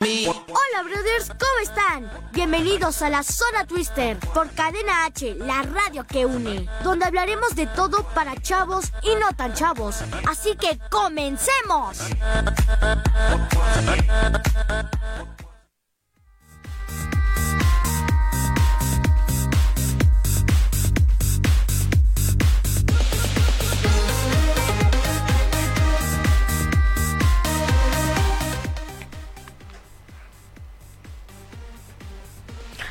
Hola brothers, ¿cómo están? Bienvenidos a la Zona Twister por Cadena H, la radio que une, donde hablaremos de todo para chavos y no tan chavos. Así que comencemos.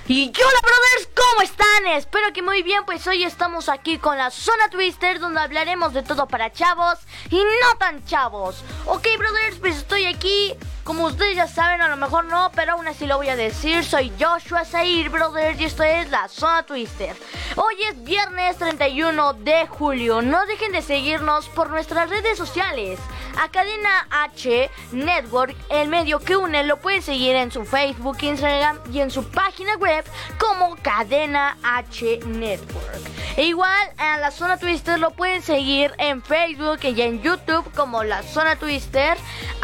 Y hola brothers, ¿cómo están? Espero que muy bien, pues hoy estamos aquí con la Zona Twister donde hablaremos de todo para chavos y no tan chavos. Ok brothers, pues estoy aquí, como ustedes ya saben, a lo mejor no, pero aún así lo voy a decir. Soy Joshua Zair, brothers, y esto es la Zona Twister. Hoy es viernes 31 de julio. No dejen de seguirnos por nuestras redes sociales. A Cadena H Network, el medio que une, lo pueden seguir en su Facebook, Instagram y en su página web como Cadena H Network. E igual a la Zona Twister lo pueden seguir en Facebook y en YouTube como la Zona Twister.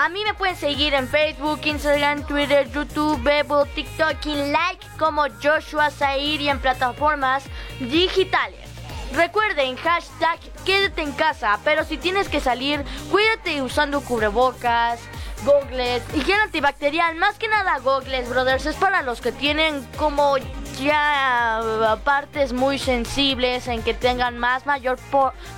A mí me pueden seguir en Facebook, Instagram, Twitter, YouTube, Bebo, TikTok y Like como Joshua Zair y en plataformas digitales. Recuerden, hashtag quédate en casa, pero si tienes que salir, cuídate usando cubrebocas, gogles y gel antibacterial. Más que nada gogles, brothers, es para los que tienen como ya partes muy sensibles en que tengan más mayor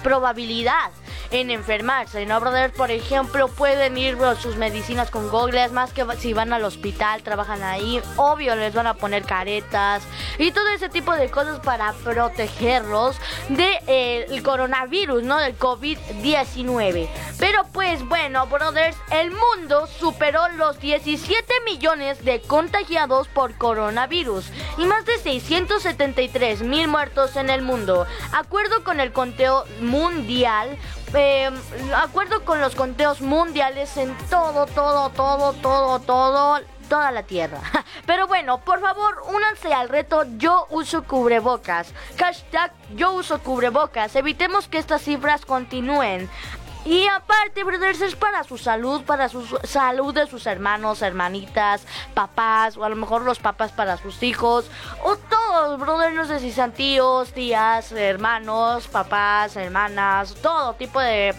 probabilidad en enfermarse, ¿no, brother? Por ejemplo, pueden ir sus medicinas con gogles, más que si van al hospital, trabajan ahí, obvio les van a poner caretas y todo ese tipo de cosas para protegerlos del de, coronavirus, ¿no? Del COVID-19. Pero pues bueno, brothers, el mundo superó los 17 millones de contagiados por coronavirus y más de 673 mil muertos en el mundo. Acuerdo con el conteo mundial, eh, acuerdo con los conteos mundiales en todo, todo, todo, todo, todo toda la tierra. Pero bueno, por favor, únanse al reto Yo uso cubrebocas. Hashtag Yo uso cubrebocas. Evitemos que estas cifras continúen. Y aparte, brothers, es para su salud, para su salud de sus hermanos, hermanitas, papás, o a lo mejor los papás para sus hijos, o todos, brothers, no sé si sean tíos, tías, hermanos, papás, hermanas, todo tipo de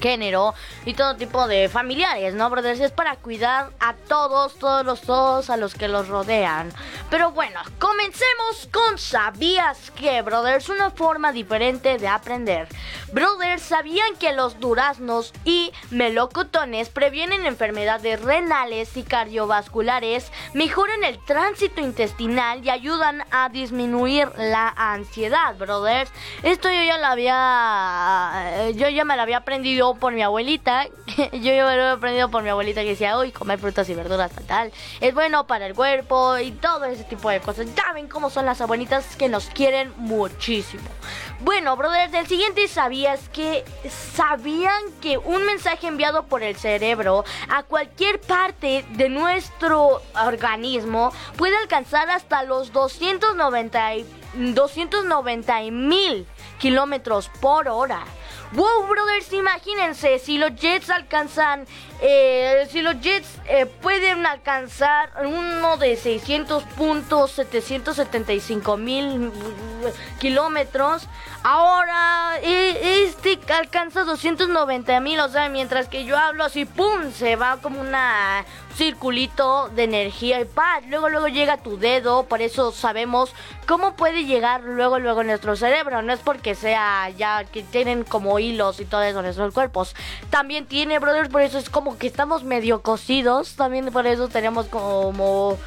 género y todo tipo de familiares, ¿no, brothers? Es para cuidar a todos, todos los todos a los que los rodean. Pero bueno, comencemos con ¿Sabías que, brothers? Una forma diferente de aprender. Brothers, ¿sabían que los duraznos y melocotones previenen enfermedades renales y cardiovasculares, mejoran el tránsito intestinal y ayudan a disminuir la ansiedad, brothers? Esto yo ya lo había... Yo ya me lo había aprendido por mi abuelita. Yo lo he aprendido por mi abuelita que decía, uy, comer frutas y verduras tal, Es bueno para el cuerpo y todo ese tipo de cosas. Ya ven cómo son las abuelitas que nos quieren muchísimo. Bueno, brothers, el siguiente sabías que sabían que un mensaje enviado por el cerebro a cualquier parte de nuestro organismo puede alcanzar hasta los 290 290 mil kilómetros por hora. Wow, brothers, imagínense, si los Jets alcanzan, eh, si los Jets eh, pueden alcanzar uno de 600 puntos, 775 mil kilómetros, ahora e, este alcanza 290 mil, o sea, mientras que yo hablo así, ¡pum! Se va como una circulito de energía y paz. Luego, luego llega tu dedo, por eso sabemos cómo puede llegar luego, luego nuestro cerebro. No es porque sea ya que tienen como hilos y todo eso en nuestros cuerpos. También tiene, brothers, por eso es como que estamos medio cocidos. También por eso tenemos como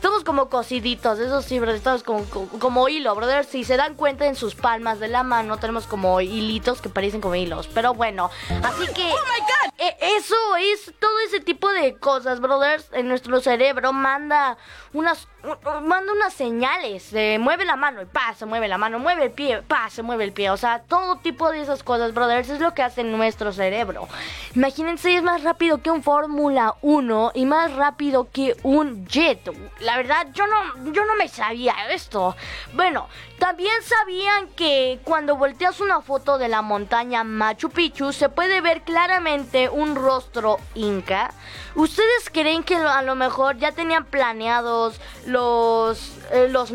Estamos como cosiditos, eso sí, brother. Estamos como, como, hilo, brother. Si se dan cuenta en sus palmas de la mano, tenemos como hilitos que parecen como hilos. Pero bueno, así que. ¡Oh my God! E, eso es todo ese tipo de cosas, brothers. En nuestro cerebro manda unas manda unas señales, se mueve la mano y pa, se mueve la mano, mueve el pie, pa, se mueve el pie, o sea, todo tipo de esas cosas, brothers, es lo que hace nuestro cerebro. Imagínense, es más rápido que un Fórmula 1 y más rápido que un jet. La verdad, yo no, yo no me sabía esto. Bueno, también sabían que cuando volteas una foto de la montaña Machu Picchu se puede ver claramente un rostro inca. ¿Ustedes creen que a lo mejor ya tenían planeados los eh, los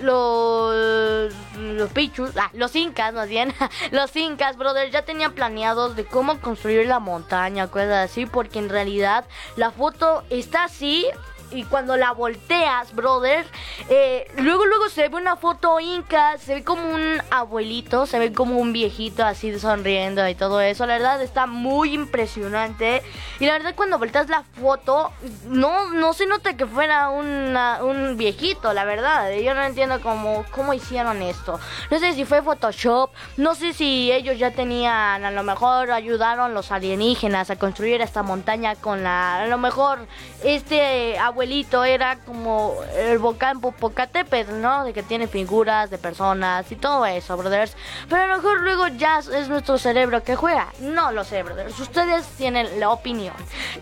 los los pichus, ah, los incas más bien, los incas, brother, ya tenían planeados de cómo construir la montaña, cosas así, porque en realidad la foto está así y cuando la volteas, brother, eh, luego luego se ve una foto inca, se ve como un abuelito, se ve como un viejito así sonriendo y todo eso. La verdad está muy impresionante. Y la verdad cuando volteas la foto, no, no se nota que fuera un viejito, la verdad. Yo no entiendo cómo, cómo hicieron esto. No sé si fue Photoshop, no sé si ellos ya tenían, a lo mejor ayudaron los alienígenas a construir esta montaña con la, a lo mejor este abuelito abuelito era como el volcán Popocatépetl, ¿no? De que tiene figuras de personas y todo eso, brothers. Pero a lo mejor luego ya es nuestro cerebro que juega. No lo sé, brothers. Ustedes tienen la opinión.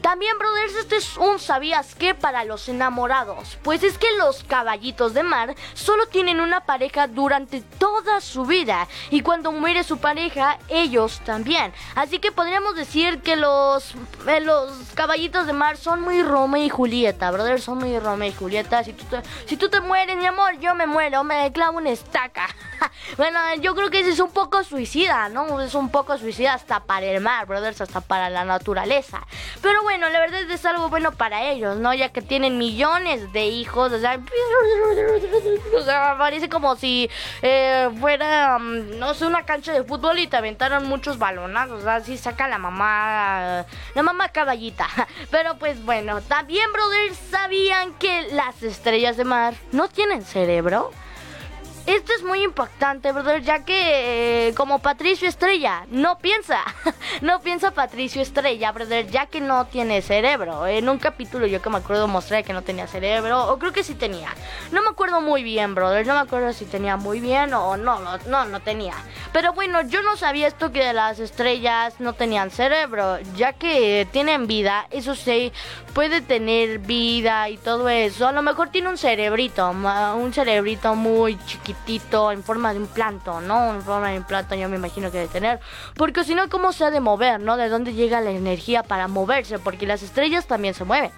También, brothers, este es un sabías que para los enamorados. Pues es que los caballitos de mar solo tienen una pareja durante toda su vida. Y cuando muere su pareja, ellos también. Así que podríamos decir que los, eh, los caballitos de mar son muy Romeo y Julieta, brothers son muy Romeo y Julieta. Si tú, te, si tú te mueres, mi amor, yo me muero, me clavo una estaca. bueno, yo creo que ese es un poco suicida, ¿no? Es un poco suicida hasta para el mar, brothers, hasta para la naturaleza. Pero bueno, la verdad es algo bueno para ellos, ¿no? Ya que tienen millones de hijos, o sea, parece como si eh, fuera, mm, no sé, una cancha de fútbol y te aventaron muchos balonazos, o sea, así saca la mamá, la mamá caballita. Pero pues bueno, también, brothers, ¿Sabían que las estrellas de mar no tienen cerebro? Esto es muy impactante, brother, ya que eh, como Patricio Estrella no piensa, no piensa Patricio Estrella, brother, ya que no tiene cerebro. En un capítulo yo que me acuerdo mostré que no tenía cerebro, o creo que sí tenía. No me acuerdo muy bien, brother, no me acuerdo si tenía muy bien o no, no, no, no tenía. Pero bueno, yo no sabía esto que las estrellas no tenían cerebro, ya que tienen vida, eso sí, puede tener vida y todo eso. A lo mejor tiene un cerebrito, un cerebrito muy chiquito en forma de un planto, ¿no? En forma de un planto yo me imagino que debe tener. Porque si no, ¿cómo se ha de mover, no? ¿De dónde llega la energía para moverse? Porque las estrellas también se mueven.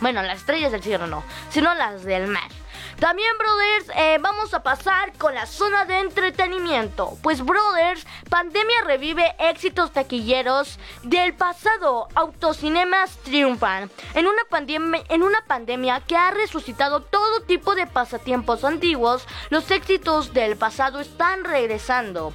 Bueno, las estrellas del cielo no, sino las del mar. También, brothers, eh, vamos a pasar con la zona de entretenimiento. Pues, brothers, pandemia revive éxitos taquilleros del pasado. Autocinemas triunfan. En una, pandemia, en una pandemia que ha resucitado todo tipo de pasatiempos antiguos, los éxitos del pasado están regresando.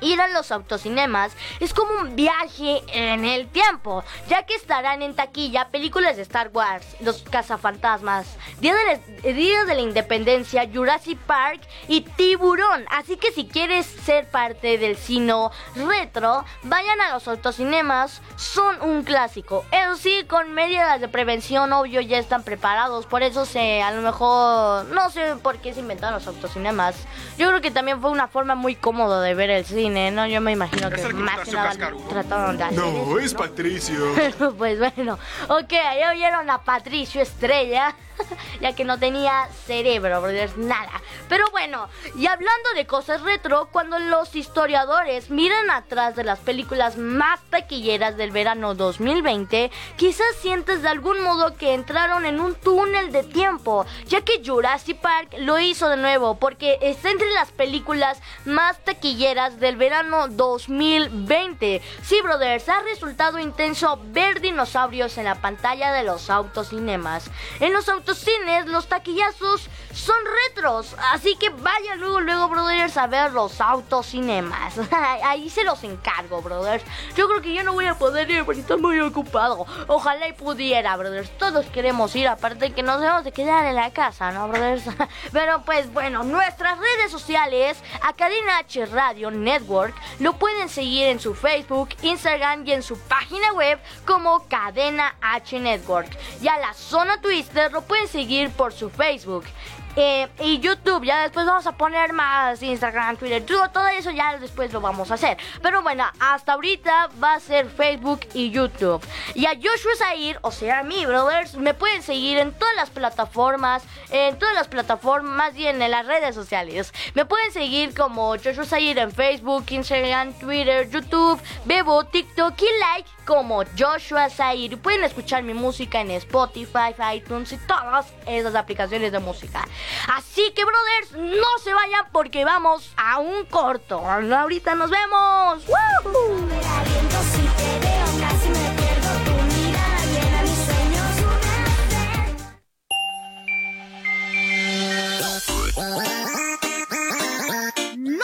Ir a los autocinemas es como un viaje en el tiempo, ya que estarán en taquilla películas de Star Wars, Los Cazafantasmas, Día de, la, Día de la Independencia, Jurassic Park y Tiburón. Así que si quieres ser parte del cine retro, vayan a los autocinemas, son un clásico. Eso sí, con medidas de prevención, obvio, ya están preparados. Por eso se, a lo mejor, no sé por qué se inventaron los autocinemas. Yo creo que también fue una forma muy cómoda de ver el cine ¿no? Yo me imagino que más que nada trataron de hacer No, es Patricio. pues bueno, ok, ya oyeron a Patricio Estrella. ya que no tenía cerebro, brothers, nada. Pero bueno, y hablando de cosas retro, cuando los historiadores miran atrás de las películas más taquilleras del verano 2020, quizás sientes de algún modo que entraron en un túnel de tiempo, ya que Jurassic Park lo hizo de nuevo, porque está entre las películas más taquilleras del verano 2020. Sí, brothers, ha resultado intenso ver dinosaurios en la pantalla de los autocinemas. En los autos cines, los taquillazos son retros. Así que vayan luego, luego, brothers, a ver los autocinemas. Ahí se los encargo, brothers. Yo creo que yo no voy a poder ir porque estoy muy ocupado. Ojalá y pudiera, brothers. Todos queremos ir, aparte que nos debemos de quedar en la casa, ¿no, brothers? Pero pues bueno, nuestras redes sociales, Academia H Radio Network, lo pueden seguir en su Facebook, Instagram y en su página web como Cadena H Network. Y a la zona Twister lo pueden pueden seguir por su Facebook. Eh, y YouTube, ya después vamos a poner más Instagram, Twitter, todo, todo eso ya después lo vamos a hacer. Pero bueno, hasta ahorita va a ser Facebook y YouTube. Y a Joshua Zair, o sea, a mí, brothers, me pueden seguir en todas las plataformas, en todas las plataformas, más bien en las redes sociales. Me pueden seguir como Joshua Zair en Facebook, Instagram, Twitter, YouTube, Bebo, TikTok y like como Joshua Zair. Pueden escuchar mi música en Spotify, iTunes y todas esas aplicaciones de música. Así que, brothers, no se vayan porque vamos a un corto. Ahorita nos vemos.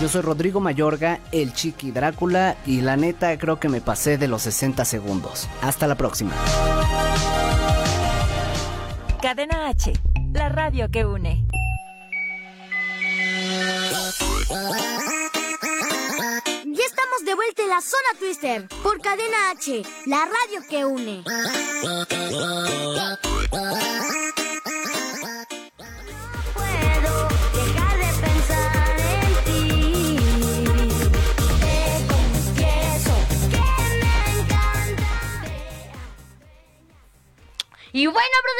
Yo soy Rodrigo Mayorga, el Chiqui Drácula, y la neta creo que me pasé de los 60 segundos. Hasta la próxima. Cadena H, la radio que une. Ya estamos de vuelta en la zona Twister por Cadena H, la radio que une. Y bueno, brothers, ya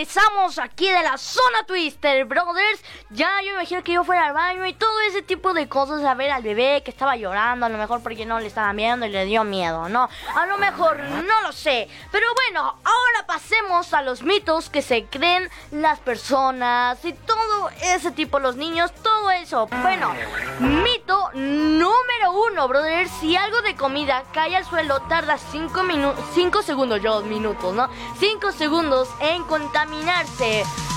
regresamos aquí de la zona Twister, brothers. Ya yo imagino que yo fuera al baño y todo ese tipo de cosas. A ver al bebé que estaba llorando, a lo mejor porque no le estaban viendo y le dio miedo, ¿no? A lo mejor, no lo sé. Pero bueno, ahora pasemos a los mitos que se creen las personas y todo ese tipo, los niños, todo eso. Bueno, mito número uno, brothers. Si algo de comida cae al suelo, tarda 5 minutos, 5 segundos, yo minutos, ¿no? 5 segundos en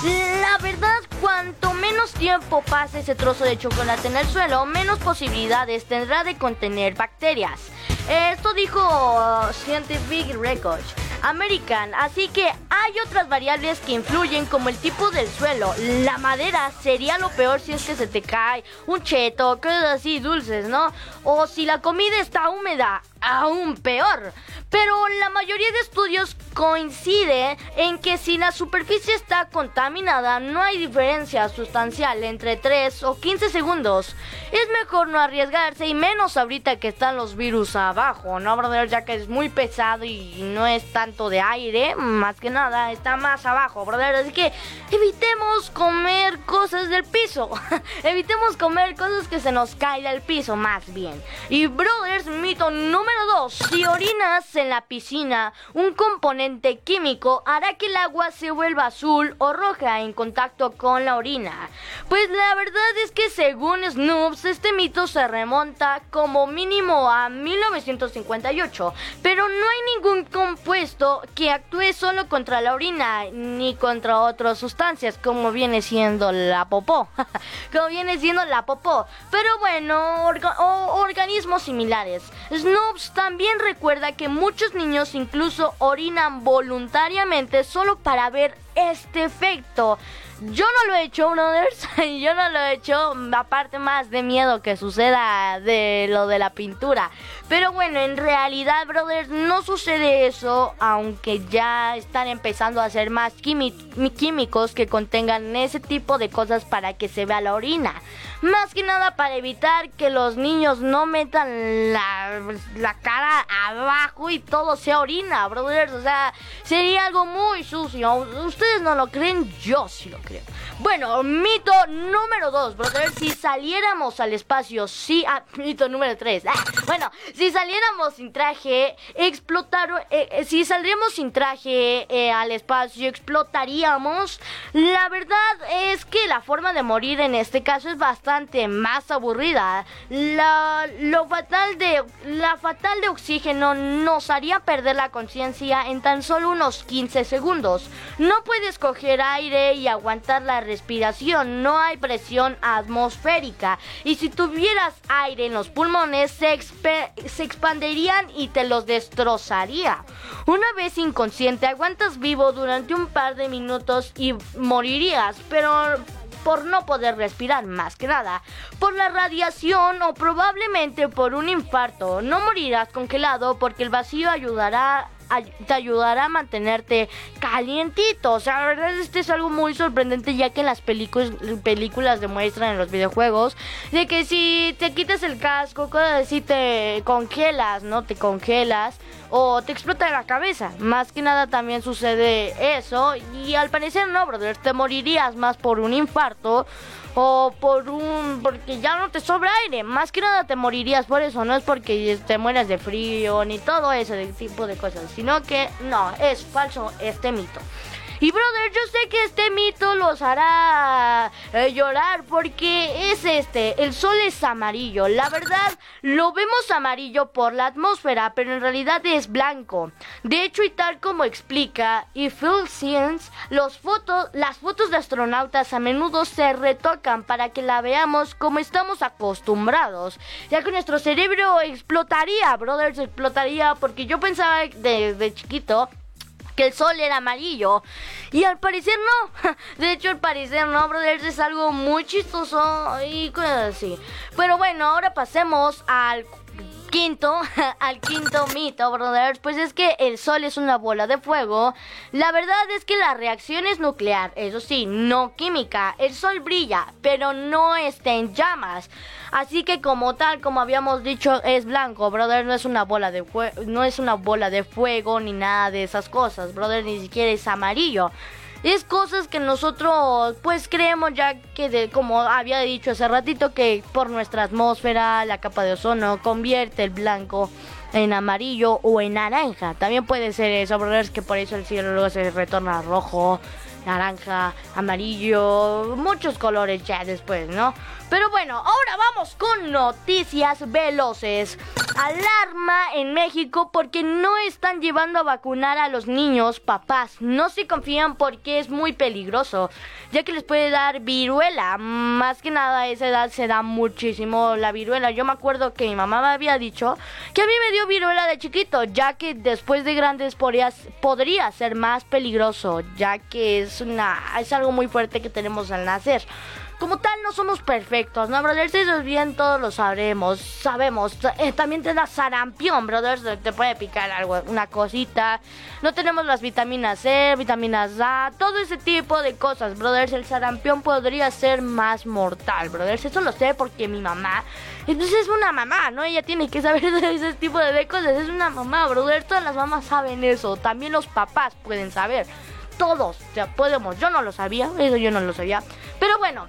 La verdad, cuanto menos tiempo pase ese trozo de chocolate en el suelo, menos posibilidades tendrá de contener bacterias. Esto dijo uh, Scientific Records American, así que hay otras variables que influyen como el tipo del suelo. La madera sería lo peor si es que se te cae un cheto, cosas así dulces, ¿no? O si la comida está húmeda, aún peor. Pero la mayoría de estudios coincide en que si la superficie está contaminada no hay diferencia sustancial entre 3 o 15 segundos. Es mejor no arriesgarse y menos ahorita que están los virus abajo, ¿no, brother? Ya que es muy pesado y no es tan tanto de aire, más que nada, está más abajo, brother. Así que evitemos comer cosas del piso. evitemos comer cosas que se nos caen del piso, más bien. Y, brothers, mito número 2. Si orinas en la piscina, un componente químico hará que el agua se vuelva azul o roja en contacto con la orina. Pues la verdad es que según Snoops, este mito se remonta como mínimo a 1958, pero no hay ningún compuesto que actúe solo contra la orina ni contra otras sustancias, como viene siendo la popó. como viene siendo la popó. Pero bueno, organismos similares. Snoops también recuerda que muchos niños incluso orinan voluntariamente solo para ver este efecto. Yo no lo he hecho, brothers. Yo no lo he hecho. Aparte más de miedo que suceda de lo de la pintura. Pero bueno, en realidad, brothers, no sucede eso. Aunque ya están empezando a hacer más químicos que contengan ese tipo de cosas para que se vea la orina. Más que nada para evitar que los niños no metan la, la cara abajo y todo sea orina, brothers. O sea, sería algo muy sucio. Ustedes no lo creen, yo sí lo creo. Bueno, mito número 2, brothers. Si saliéramos al espacio, sí. Ah, mito número 3. Ah, bueno, si saliéramos sin traje, explotar. Eh, eh, si saldríamos sin traje eh, al espacio, explotaríamos. La verdad es que la forma de morir en este caso es bastante más aburrida. La, lo fatal de, la fatal de oxígeno nos haría perder la conciencia en tan solo unos 15 segundos. No puedes coger aire y aguantar la respiración, no hay presión atmosférica. Y si tuvieras aire en los pulmones, se, expanderían y te los destrozaría. Una vez inconsciente, aguantas vivo durante un par de minutos y morirías, pero por no poder respirar más que nada, por la radiación o probablemente por un infarto. No morirás congelado porque el vacío ayudará te ayudará a mantenerte calientito. O sea, la verdad este es algo muy sorprendente ya que en las películas, demuestran en los videojuegos de que si te quitas el casco, si te congelas, ¿no? Te congelas o te explota la cabeza. Más que nada también sucede eso y al parecer no, brother, te morirías más por un infarto o por un porque ya no te sobra aire, más que nada te morirías por eso, no es porque te mueras de frío ni todo ese tipo de cosas, sino que no, es falso este mito. Y brother, yo sé que este mito los hará eh, llorar porque es este, el sol es amarillo. La verdad, lo vemos amarillo por la atmósfera, pero en realidad es blanco. De hecho, y tal como explica y Phil Science, los fotos, las fotos de astronautas a menudo se retocan para que la veamos como estamos acostumbrados. Ya que nuestro cerebro explotaría, brothers, explotaría porque yo pensaba desde chiquito que el sol era amarillo. Y al parecer no. De hecho, al parecer no, brothers, es algo muy chistoso y cosas así. Pero bueno, ahora pasemos al quinto, al quinto mito, brothers, pues es que el sol es una bola de fuego. La verdad es que la reacción es nuclear, eso sí, no química. El sol brilla, pero no está en llamas. Así que como tal, como habíamos dicho, es blanco, brother, no es una bola de no es una bola de fuego ni nada de esas cosas, brother, ni siquiera es amarillo. Es cosas que nosotros pues creemos ya que de, como había dicho hace ratito que por nuestra atmósfera la capa de ozono convierte el blanco en amarillo o en naranja. También puede ser eso, pero es que por eso el cielo luego se retorna rojo, naranja, amarillo, muchos colores ya después, ¿no? Pero bueno, ahora vamos con noticias veloces. Alarma en México porque no están llevando a vacunar a los niños papás. No se confían porque es muy peligroso, ya que les puede dar viruela. Más que nada a esa edad se da muchísimo la viruela. Yo me acuerdo que mi mamá me había dicho que a mí me dio viruela de chiquito, ya que después de grandes podría, podría ser más peligroso, ya que es, una, es algo muy fuerte que tenemos al nacer como tal no somos perfectos, ¿no, brothers? Eso es bien, todos lo sabremos, sabemos. Eh, también te da sarampión, brothers, te puede picar algo, una cosita. No tenemos las vitaminas C, vitaminas A, todo ese tipo de cosas, brothers. El sarampión podría ser más mortal, brothers. Eso lo sé porque mi mamá Entonces es una mamá, ¿no? Ella tiene que saber de ese tipo de cosas. Es una mamá, brother. Todas las mamás saben eso. También los papás pueden saber. Todos, o sea, podemos. Yo no lo sabía, eso yo no lo sabía. Pero bueno,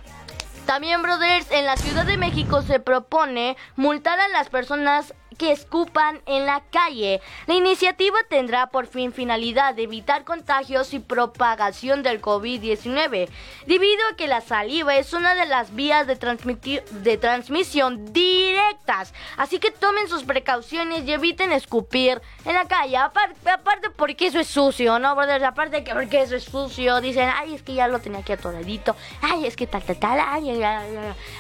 también, brothers, en la Ciudad de México se propone multar a las personas que escupan en la calle. La iniciativa tendrá por fin finalidad de evitar contagios y propagación del COVID-19, debido a que la saliva es una de las vías de, de transmisión Así que tomen sus precauciones y eviten escupir en la calle. Aparte, porque eso es sucio, ¿no, brothers? Aparte que porque eso es sucio, dicen, ay, es que ya lo tenía aquí atoradito, ay, es que tal, tal, tal, ay,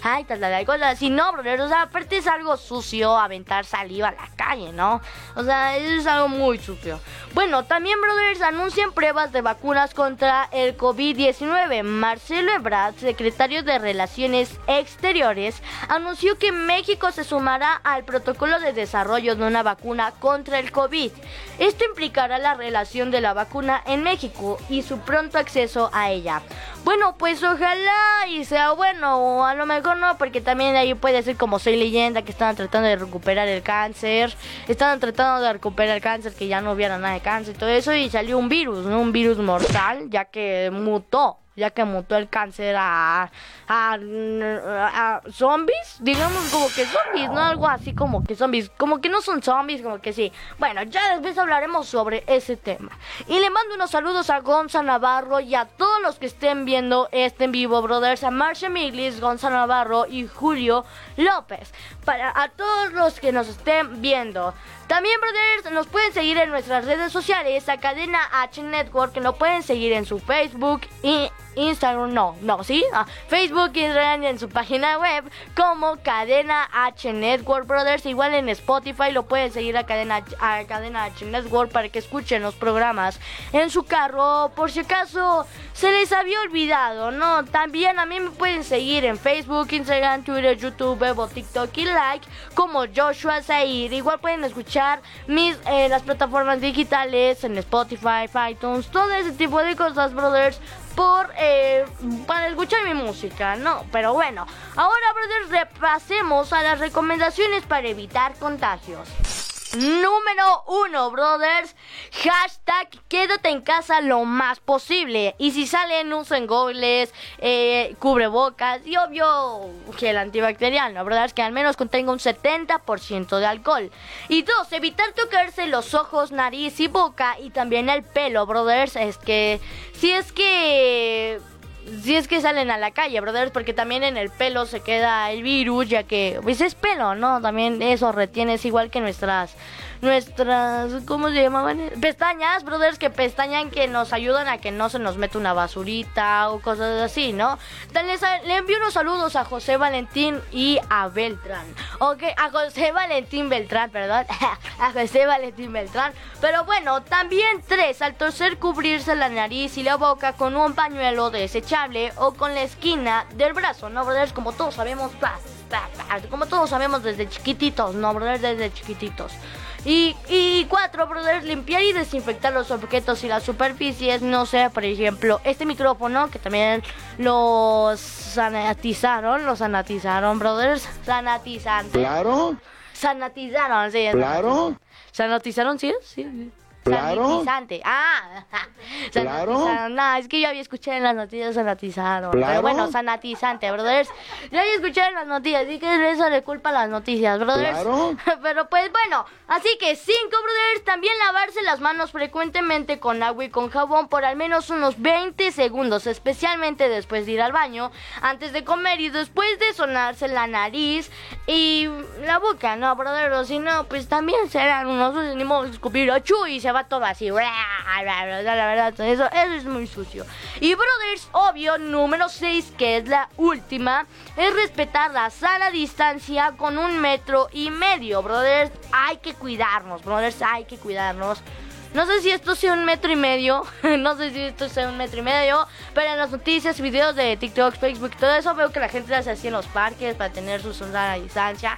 ay, tal, tal, tal, cosas así. No, brothers, o sea, aparte es algo sucio aventar saliva a la calle, ¿no? O sea, eso es algo muy sucio. Bueno, también, brothers, anuncian pruebas de vacunas contra el COVID-19. Marcelo Ebrard, secretario de Relaciones Exteriores, anunció que México se sumará al protocolo de desarrollo de una vacuna contra el COVID. Esto implicará la relación de la vacuna en México y su pronto acceso a ella. Bueno, pues ojalá y sea bueno, o a lo mejor no, porque también ahí puede ser como soy leyenda que estaban tratando de recuperar el cáncer, estaban tratando de recuperar el cáncer, que ya no hubiera nada de cáncer y todo eso, y salió un virus, un virus mortal, ya que mutó ya que mutó el cáncer a, a, zombies, digamos como que zombies, ¿no? Algo así como que zombies, como que no son zombies, como que sí. Bueno, ya después hablaremos sobre ese tema. Y le mando unos saludos a Gonza Navarro y a todos los que estén viendo este en vivo, brothers, a Marcia Miglis, Gonza Navarro y Julio López. Para a todos los que nos estén viendo. También, brothers, nos pueden seguir en nuestras redes sociales, a Cadena H Network, que nos pueden seguir en su Facebook y Instagram, no, no, ¿sí? Ah, Facebook, Instagram en su página web como Cadena H Network Brothers. Igual en Spotify lo pueden seguir a Cadena, a Cadena H Network para que escuchen los programas en su carro. Por si acaso se les había olvidado, ¿no? También a mí me pueden seguir en Facebook, Instagram, Twitter, YouTube, Bebo, TikTok y Like como Joshua Zair. Igual pueden escuchar mis, eh, las plataformas digitales en Spotify, iTunes, todo ese tipo de cosas, brothers por eh, para escuchar mi música, ¿no? Pero bueno, ahora, brothers, repasemos a las recomendaciones para evitar contagios. Número uno, brothers. Hashtag quédate en casa lo más posible. Y si salen, usen goles, eh, cubrebocas y obvio gel antibacterial, ¿no, brothers? Que al menos contenga un 70% de alcohol. Y dos, evitar tocarse los ojos, nariz y boca y también el pelo, brothers. Es que si es que si es que salen a la calle, brothers, porque también en el pelo se queda el virus, ya que pues es pelo, ¿no? También eso retiene, es igual que nuestras nuestras, ¿cómo se llamaban? Pestañas, brothers, que pestañan que nos ayudan a que no se nos mete una basurita o cosas así, ¿no? Les, le envío unos saludos a José Valentín y a Beltrán. Ok, a José Valentín Beltrán, perdón. a José Valentín Beltrán. Pero bueno, también tres, al toser cubrirse la nariz y la boca con un pañuelo desechable o con la esquina del brazo, ¿no, brothers? Como todos sabemos, como todos sabemos desde chiquititos, ¿no, brothers? Desde chiquititos. Y, y cuatro, brothers, limpiar y desinfectar los objetos y las superficies. No sé, por ejemplo, este micrófono que también lo sanatizaron, lo sanatizaron, brothers. Sanatizante. Claro. Sanatizaron, sí. Claro. Sanatizaron, sí, sí. Claro. Sanatizante. Ah, claro. No, es que yo había escuchado en las noticias sanatizaron. Claro. Pero bueno, sanatizante, brothers. Yo había escuchado en las noticias, y que eso le culpa a las noticias, brothers. Claro. Pero pues bueno, así que cinco, brothers, también lavarse las manos frecuentemente con agua y con jabón por al menos unos 20 segundos, especialmente después de ir al baño, antes de comer y después de sonarse la nariz y la boca, ¿no, brothers? Si no, pues también serán unos, ni modo escupir y se va todo así. La verdad, eso, eso es muy sucio. Y brothers, obvio, número 6, que es la última, es respetar la sana distancia con un metro y medio. Brothers, hay que cuidarnos, brothers, hay que cuidarnos. No sé si esto sea un metro y medio, no sé si esto sea un metro y medio, pero en las noticias, videos de TikTok, Facebook, todo eso veo que la gente hace así en los parques para tener su sana distancia.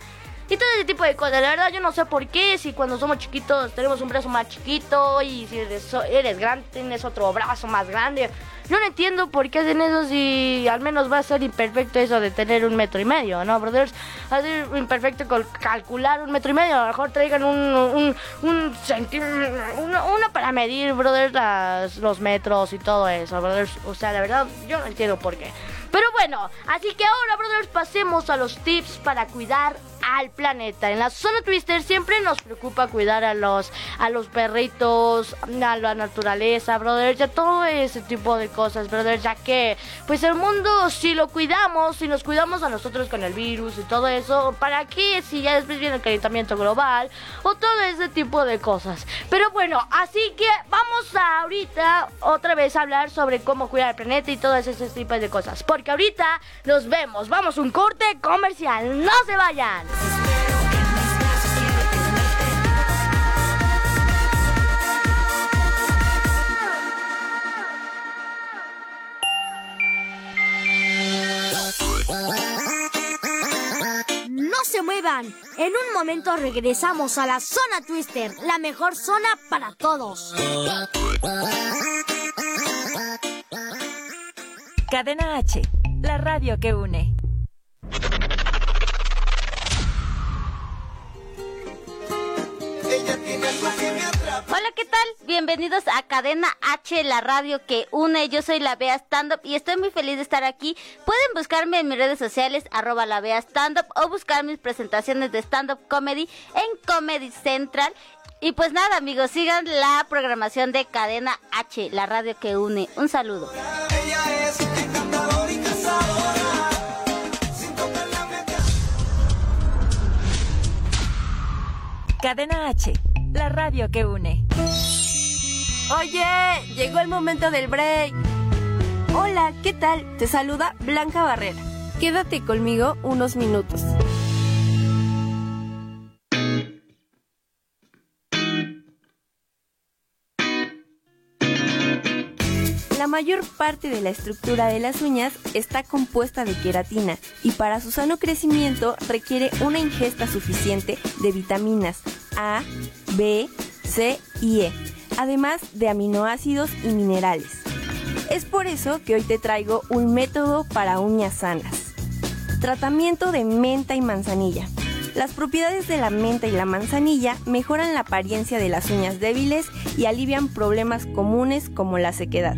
Y todo ese tipo de cosas. La verdad yo no sé por qué, si cuando somos chiquitos tenemos un brazo más chiquito y si eres, eres grande tienes otro brazo más grande. Yo no entiendo por qué hacen eso si al menos va a ser imperfecto eso de tener un metro y medio, ¿no, brothers? Ser imperfecto calcular un metro y medio. A lo mejor traigan un, un, un centímetro, uno, para medir, brothers, los metros y todo eso, brothers. O sea, la verdad, yo no entiendo por qué. Pero bueno, así que ahora, brothers, pasemos a los tips para cuidar al planeta. En la zona Twister siempre nos preocupa cuidar a los, a los perritos, a la naturaleza, brother, ya todo ese tipo de cosas, brother, ya que pues el mundo si lo cuidamos, si nos cuidamos a nosotros con el virus y todo eso, ¿para qué si ya después viene el calentamiento global o todo ese tipo de cosas? Pero bueno, así que vamos a ahorita otra vez a hablar sobre cómo cuidar el planeta y todos esos tipos de cosas, porque ahorita nos vemos, vamos un corte comercial, no se vayan. No se muevan. En un momento regresamos a la zona Twister, la mejor zona para todos. Cadena H, la radio que une. Bienvenidos a Cadena H, la radio que une. Yo soy la Bea Stand Up y estoy muy feliz de estar aquí. Pueden buscarme en mis redes sociales, arroba la Bea Stand Up, o buscar mis presentaciones de stand up comedy en Comedy Central. Y pues nada, amigos, sigan la programación de Cadena H, la radio que une. Un saludo. Cadena H, la radio que une. Oye, llegó el momento del break. Hola, ¿qué tal? Te saluda Blanca Barrera. Quédate conmigo unos minutos. La mayor parte de la estructura de las uñas está compuesta de queratina y para su sano crecimiento requiere una ingesta suficiente de vitaminas A, B, C y E, además de aminoácidos y minerales. Es por eso que hoy te traigo un método para uñas sanas. Tratamiento de menta y manzanilla. Las propiedades de la menta y la manzanilla mejoran la apariencia de las uñas débiles y alivian problemas comunes como la sequedad.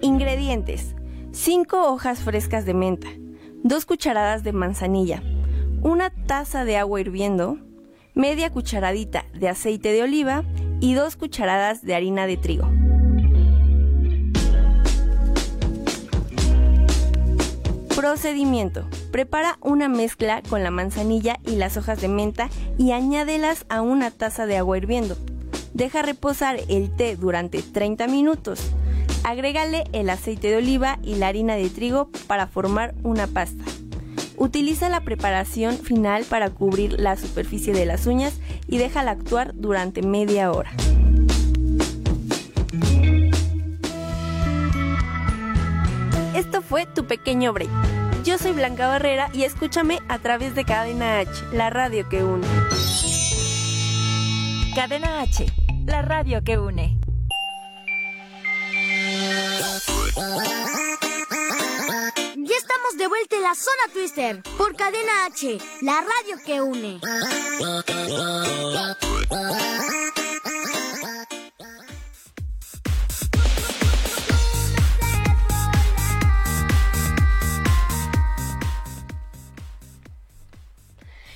Ingredientes. 5 hojas frescas de menta, 2 cucharadas de manzanilla, una taza de agua hirviendo, media cucharadita de aceite de oliva y 2 cucharadas de harina de trigo. Procedimiento. Prepara una mezcla con la manzanilla y las hojas de menta y añádelas a una taza de agua hirviendo. Deja reposar el té durante 30 minutos. Agrégale el aceite de oliva y la harina de trigo para formar una pasta. Utiliza la preparación final para cubrir la superficie de las uñas y déjala actuar durante media hora. Esto fue tu pequeño break. Yo soy Blanca Barrera y escúchame a través de Cadena H, la radio que une. Cadena H, la radio que une. De vuelta en la zona Twister por Cadena H, la radio que une.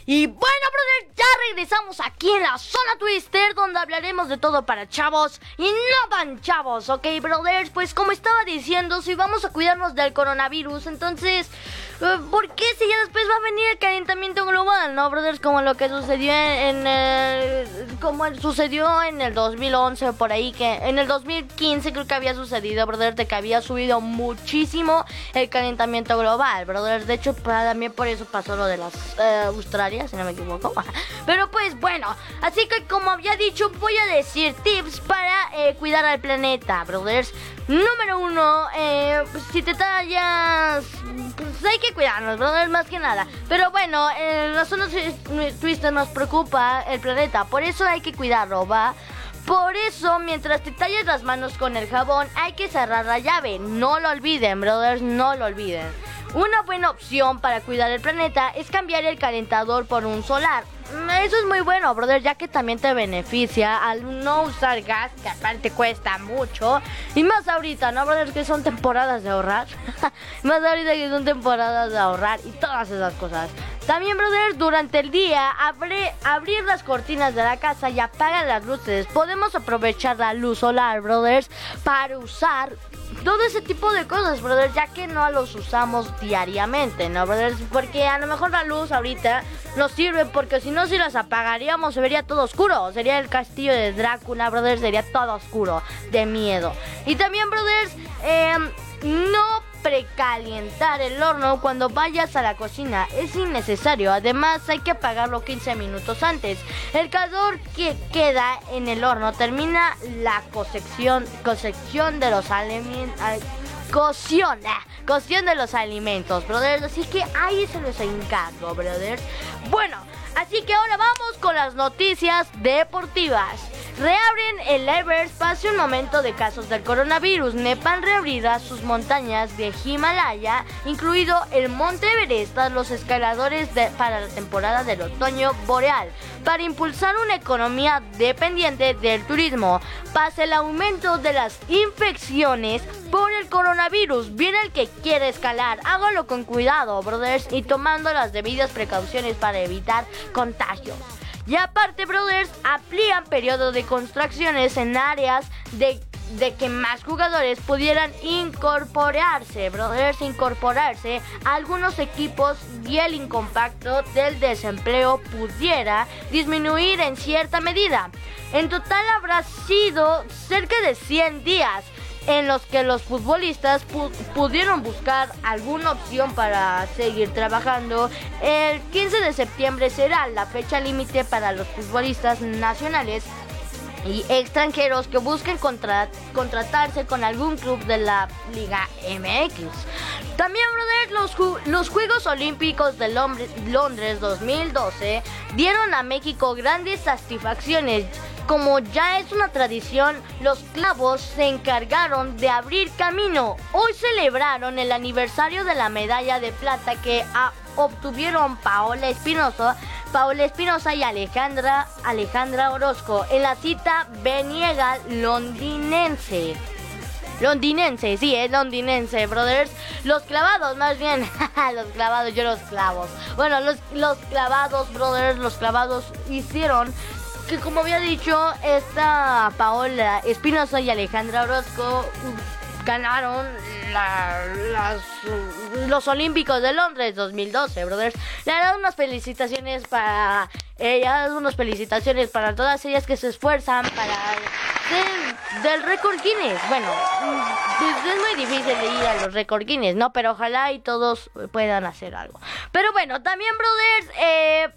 Y bueno, brother, ya regresamos aquí en la zona Twister, donde hablaremos de todo para chavos y no tan chavos, ¿ok, brothers? Pues como estaba diciendo, si vamos a cuidarnos del coronavirus, entonces, eh, ¿por qué si ya después va a venir el calentamiento global, no, brothers? Como lo que sucedió en, el, como sucedió en el 2011 por ahí, que en el 2015 creo que había sucedido, brothers, de que había subido muchísimo el calentamiento global, brothers. De hecho, también por eso pasó lo de las eh, Australia si no me equivoco. Pero pues bueno, así que como había dicho, voy a decir tips para eh, cuidar al planeta, brothers. Número uno, eh, si te tallas, pues, hay que cuidarnos, brothers, más que nada. Pero bueno, en la zona Twister nos preocupa el planeta, por eso hay que cuidarlo, ¿va? Por eso, mientras te talles las manos con el jabón, hay que cerrar la llave. No lo olviden, brothers, no lo olviden. Una buena opción para cuidar el planeta es cambiar el calentador por un solar. Eso es muy bueno, brother, ya que también te beneficia al no usar gas, que aparte cuesta mucho. Y más ahorita, ¿no, brother? Que son temporadas de ahorrar. más ahorita que son temporadas de ahorrar y todas esas cosas. También, brother, durante el día, abre, abrir las cortinas de la casa y apagar las luces. Podemos aprovechar la luz solar, brothers, para usar todo ese tipo de cosas, brother, ya que no los usamos diariamente, ¿no, brothers? Porque a lo mejor la luz ahorita nos sirve porque si no, si las apagaríamos se vería todo oscuro. Sería el castillo de Drácula, brothers, sería todo oscuro, de miedo. Y también, brothers, eh, no precalientar el horno cuando vayas a la cocina es innecesario. Además, hay que apagarlo 15 minutos antes. El calor que queda en el horno termina la cosección, de los alimentos. Cocción, ah, cocción de los alimentos, brothers. Así que ahí se los encargo, brothers. Bueno, así que ahora vamos con las noticias deportivas. Reabren el Everest pase un momento de casos del coronavirus. Nepal reabrirá sus montañas de Himalaya, incluido el Monte Everest, los escaladores para la temporada del otoño boreal, para impulsar una economía dependiente del turismo. Pase el aumento de las infecciones por el coronavirus, viene el que quiere escalar. Hágalo con cuidado, brothers, y tomando las debidas precauciones para evitar contagios. Y aparte, brothers, amplían periodo de construcciones en áreas de, de, que más jugadores pudieran incorporarse, brothers, incorporarse a algunos equipos y el incompacto del desempleo pudiera disminuir en cierta medida. En total habrá sido cerca de 100 días en los que los futbolistas pudieron buscar alguna opción para seguir trabajando. El 15 de septiembre será la fecha límite para los futbolistas nacionales y extranjeros que busquen contratarse con algún club de la Liga MX. También, brother, los, los Juegos Olímpicos de Londres 2012 dieron a México grandes satisfacciones como ya es una tradición, los clavos se encargaron de abrir camino. Hoy celebraron el aniversario de la medalla de plata que obtuvieron Paola Espinosa, Paola Espinosa y Alejandra, Alejandra Orozco en la cita Beniega londinense. Londinense, sí, es londinense, brothers. Los clavados, más bien. los clavados, yo los clavos. Bueno, los, los clavados, brothers, los clavados hicieron que como había dicho, esta Paola Espinosa y Alejandra Orozco ganaron las, los Olímpicos de Londres 2012, brothers. Le dan unas felicitaciones para ellas, unas felicitaciones para todas ellas que se esfuerzan para del, del récord Guinness. Bueno, es muy difícil de ir a los récord Guinness, ¿no? Pero ojalá y todos puedan hacer algo. Pero bueno, también, brothers, eh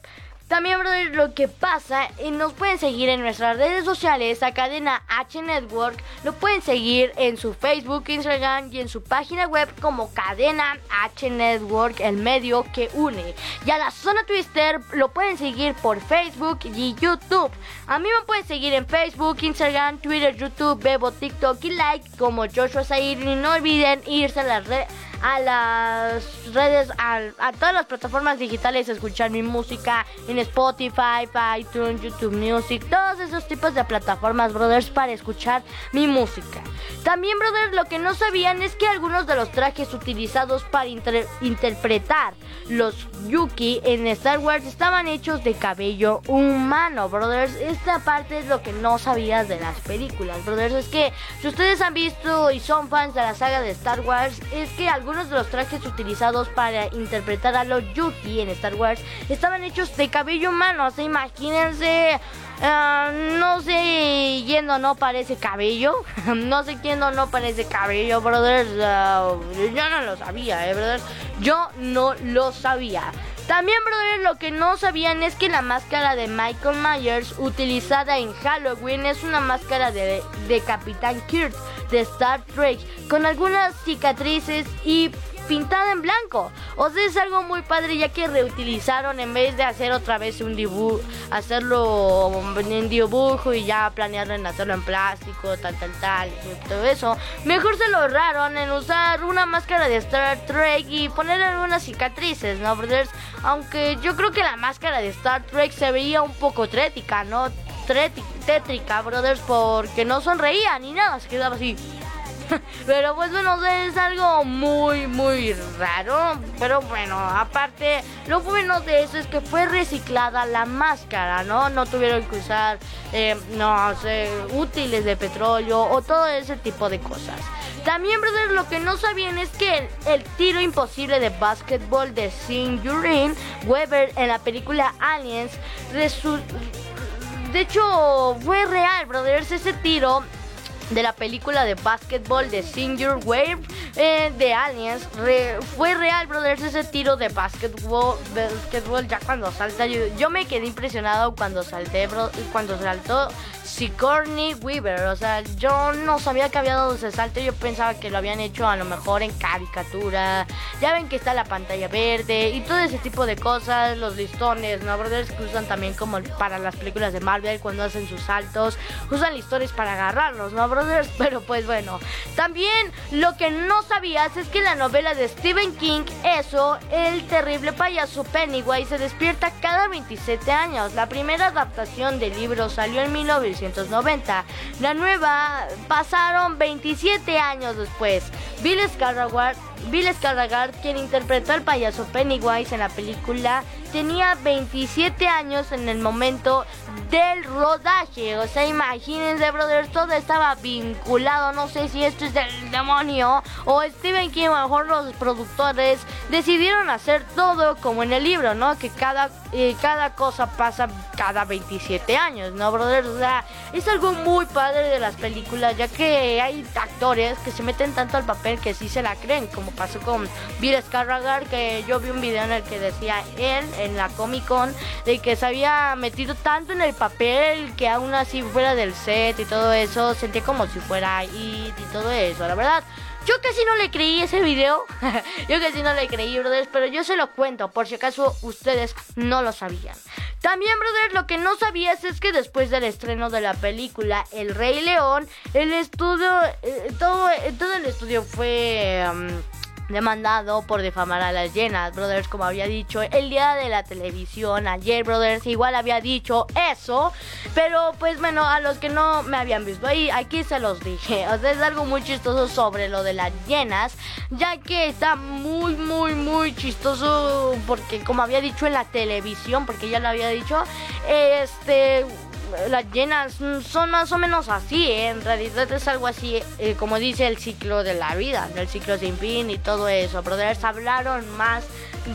también, brother, lo que pasa, y nos pueden seguir en nuestras redes sociales, a cadena H Network, lo pueden seguir en su Facebook, Instagram y en su página web como cadena H Network, el medio que une. Y a la zona Twister lo pueden seguir por Facebook y YouTube. A mí me pueden seguir en Facebook, Instagram, Twitter, YouTube, Bebo, TikTok y Like como Joshua Zair. Y no olviden irse a las redes a las redes, a, todas las plataformas digitales, escuchar mi música en Spotify, iTunes, YouTube Music, todos esos tipos de plataformas, brothers, para escuchar mi música. También, brothers, lo que no sabían es que algunos de los trajes utilizados para interpretar los Yuki en Star Wars estaban hechos de cabello humano, brothers. Esta parte es lo que no sabías de las películas, brothers. Es que si ustedes han visto y son fans de la saga de Star Wars, es que algunos de los trajes utilizados para interpretar a los Yuki en Star Wars estaban hechos de cabello humano. O sea, imagínense. Ah, no sé, yendo no parece cabello. no sé quién no parece cabello, brothers. Ah, yo no lo sabía, eh, brothers. Yo no lo sabía. También, brothers, lo que no sabían es que la máscara de Michael Myers utilizada en Halloween es una máscara de, de Capitán Kirk de Star Trek con algunas cicatrices y pintada en blanco. O sea, es algo muy padre ya que reutilizaron en vez de hacer otra vez un dibujo, hacerlo en dibujo y ya planearlo en hacerlo en plástico, tal, tal, tal, todo eso. Mejor se lo ahorraron en usar una máscara de Star Trek y poner algunas cicatrices, ¿no, brothers? Aunque yo creo que la máscara de Star Trek se veía un poco trética, ¿no? tétrica, brothers, porque no sonreía ni nada, se quedaba así. Pero pues bueno, es algo muy, muy raro. Pero bueno, aparte, lo bueno de eso es que fue reciclada la máscara, ¿no? No tuvieron que usar, eh, no sé, útiles de petróleo o todo ese tipo de cosas. También, brothers, lo que no sabían es que el, tiro imposible de básquetbol de Sinjurin Weber en la película Aliens de hecho fue real, brothers, ese tiro de la película de básquetbol de Senior Wave eh, de Aliens. fue real, brothers, ese tiro de básquetbol, ya cuando salta. Yo, me quedé impresionado cuando salté, bro, cuando saltó Sigourney Weaver. O sea, yo no sabía que había dado ese salto. Yo pensaba que lo habían hecho a lo mejor en caricatura. Ya ven que está la pantalla verde y todo ese tipo de cosas. Los listones, ¿no? Brothers que usan también como para las películas de Marvel cuando hacen sus saltos. Usan listones para agarrarlos, ¿no, brothers? Pero pues bueno. También lo que no sabías es que la novela de Stephen King, eso, el terrible payaso Pennywise, se despierta cada 27 años. La primera adaptación del libro salió en 1900 la nueva pasaron 27 años después. Bill Skarsgård, Bill Skarsgård, quien interpretó al payaso Pennywise en la película, tenía 27 años en el momento del rodaje. O sea, imagínense, brothers, todo estaba vinculado. No sé si esto es del demonio o Stephen King, mejor los productores decidieron hacer todo como en el libro, ¿no? Que cada, eh, cada cosa pasa cada 27 años, ¿no, brothers? O sea, es algo muy padre de las películas, ya que hay actores que se meten tanto al papel que sí se la creen, como pasó con Bill Skarsgård, que yo vi un video en el que decía él en la Comic Con de que se había metido tanto en el papel que aún así fuera del set y todo eso, sentía como si fuera ahí y todo eso, la verdad. Yo casi no le creí ese video. yo casi no le creí, brothers. Pero yo se lo cuento por si acaso ustedes no lo sabían. También, brothers, lo que no sabías es que después del estreno de la película El Rey León, el estudio, eh, todo, eh, todo el estudio fue demandado por difamar a las llenas, brothers, como había dicho el día de la televisión ayer, brothers, igual había dicho eso, pero pues bueno, a los que no me habían visto ahí, aquí se los dije, o sea, es algo muy chistoso sobre lo de las llenas, ya que está muy, muy, muy chistoso, porque como había dicho en la televisión, porque ya lo había dicho, este las llenas son más o menos así, ¿eh? en realidad es algo así, eh, como dice el ciclo de la vida, el ciclo sin fin y todo eso. Brothers hablaron más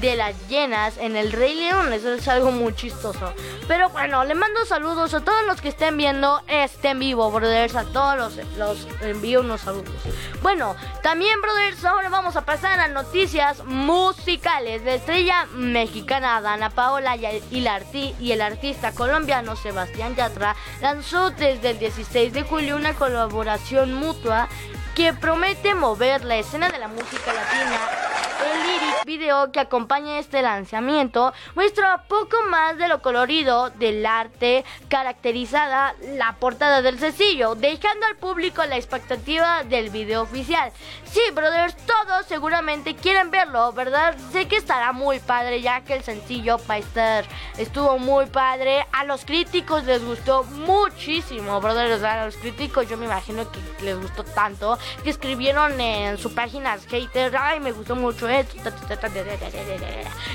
de las llenas en el Rey León, eso es algo muy chistoso. Pero bueno, le mando saludos a todos los que estén viendo este en vivo, brothers, a todos los, los envío unos saludos. Bueno, también, brothers, ahora vamos a pasar a noticias musicales. La estrella mexicana Dana Paola y, la y el artista colombiano Sebastián Yatra lanzó desde el 16 de julio una colaboración mutua que promete mover la escena de la música latina. El lyric video que acompaña este lanzamiento muestra poco más de lo colorido del arte caracterizada la portada del sencillo, dejando al público la expectativa del video oficial. Sí, brothers, todos seguramente quieren verlo, ¿verdad? Sé que estará muy padre ya que el sencillo Paister estuvo muy padre. A los críticos les gustó muchísimo, brothers. A los críticos yo me imagino que les gustó tanto que escribieron en su página hater, ay, me gustó mucho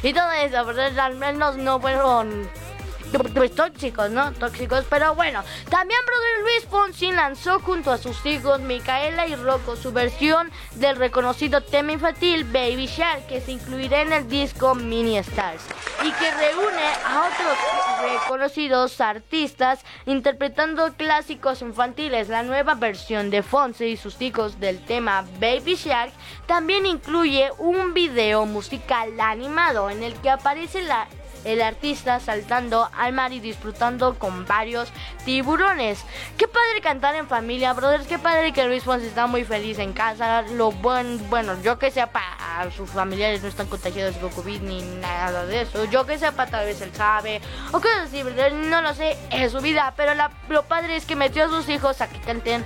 y todo eso, ¿verdad? Al menos no fueron pues tóxicos, ¿no? Tóxicos, pero bueno. También Brother Luis Fonsi lanzó junto a sus hijos Micaela y Rocco su versión del reconocido tema infantil Baby Shark, que se incluirá en el disco Mini Stars y que reúne a otros reconocidos artistas interpretando clásicos infantiles. La nueva versión de Fonsi y sus hijos del tema Baby Shark también incluye un video musical animado en el que aparece la el artista saltando al mar y disfrutando con varios tiburones. Qué padre cantar en familia, brothers. Qué padre que Luis Fonsi está muy feliz en casa. Lo buen, bueno, yo que sepa, sus familiares no están contagiados con COVID ni nada de eso. Yo que sepa, tal vez él sabe. O cosas así, no lo sé, es su vida. Pero lo padre es que metió a sus hijos a que canten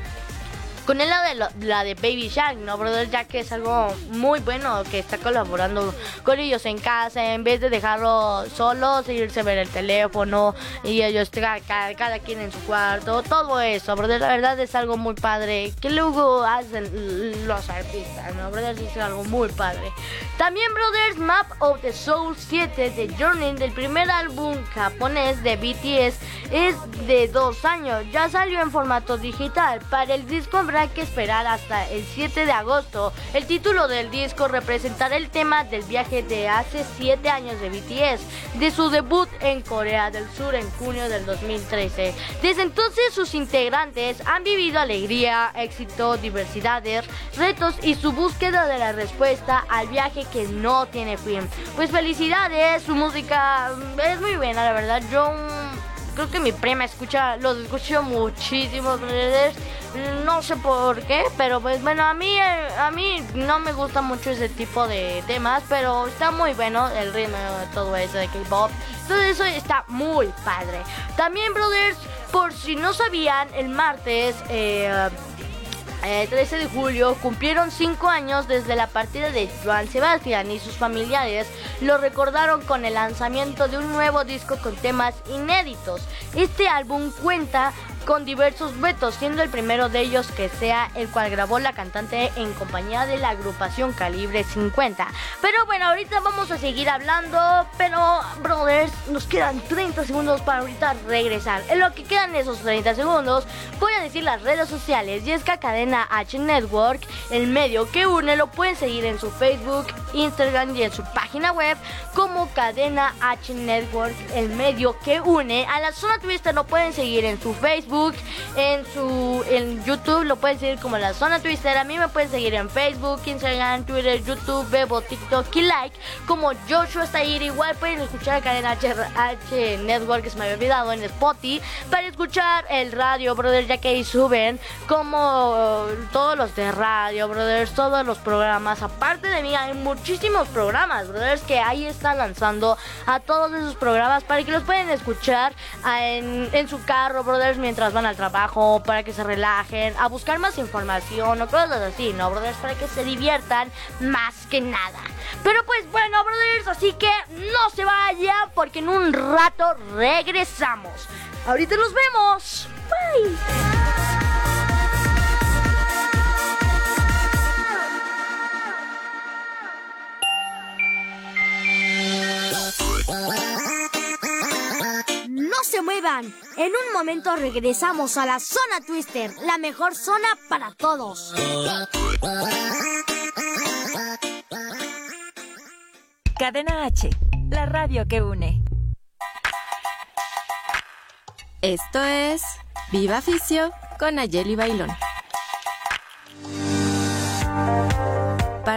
con él la de, la de Baby Shark, ¿no, brother? Ya que es algo muy bueno que está colaborando con ellos en casa, en vez de dejarlo solo, seguirse ver el teléfono y ellos cada, cada quien en su cuarto, todo eso, brother. La verdad es algo muy padre que luego hacen los artistas, ¿no, brother? Es algo muy padre. También, brothers, Map of the Soul 7 de Journey, del primer álbum japonés de BTS, es de dos años. Ya salió en formato digital. Para el disco habrá que esperar hasta el 7 de agosto. El título del disco representará el tema del viaje de hace 7 años de BTS, de su debut en Corea del Sur en junio del 2013. Desde entonces sus integrantes han vivido alegría, éxito, diversidades, retos y su búsqueda de la respuesta al viaje que no tiene fin. Pues felicidades, su música es muy buena, la verdad. Yo creo que mi prima escucha, los escucho muchísimo. No sé por qué, pero pues bueno, a mí, a mí no me gusta mucho ese tipo de temas, pero está muy bueno el ritmo de todo eso de K-pop. Todo eso está muy padre. También, brothers, por si no sabían, el martes eh, el 13 de julio cumplieron 5 años desde la partida de Joan Sebastián y sus familiares lo recordaron con el lanzamiento de un nuevo disco con temas inéditos. Este álbum cuenta con diversos vetos, siendo el primero de ellos que sea el cual grabó la cantante en compañía de la agrupación Calibre 50. Pero bueno, ahorita vamos a seguir hablando, pero brothers, nos quedan 30 segundos para ahorita regresar. En lo que quedan esos 30 segundos, voy a decir las redes sociales. Y Cadena H Network, el medio que une, lo pueden seguir en su Facebook, Instagram y en su página web como Cadena H Network, el medio que une. A la zona Twister lo pueden seguir en su Facebook en su en YouTube lo pueden seguir como la zona Twister. A mí me pueden seguir en Facebook, Instagram, Twitter, YouTube, Bebo, TikTok y Like. Como Joshua ir igual pueden escuchar la cadena H, Network, que se me había olvidado, en Spotify, para escuchar el radio, brother, ya que ahí suben como todos los de radio, brothers, todos los programas. Aparte de mí, hay muchísimos programas, brothers, que ahí están lanzando a todos esos programas para que los pueden escuchar en, en su carro, brothers, mientras van al trabajo, para que se relajen, a buscar más información o cosas así, ¿no, brothers? Para que se diviertan más que nada. Pero pues bueno, brothers, así que no se vayan porque en un rato regresamos. Ahorita nos vemos. Bye. En un momento regresamos a la zona Twister, la mejor zona para todos. Cadena H, la radio que une. Esto es Viva Ficio con Ayeli Bailón.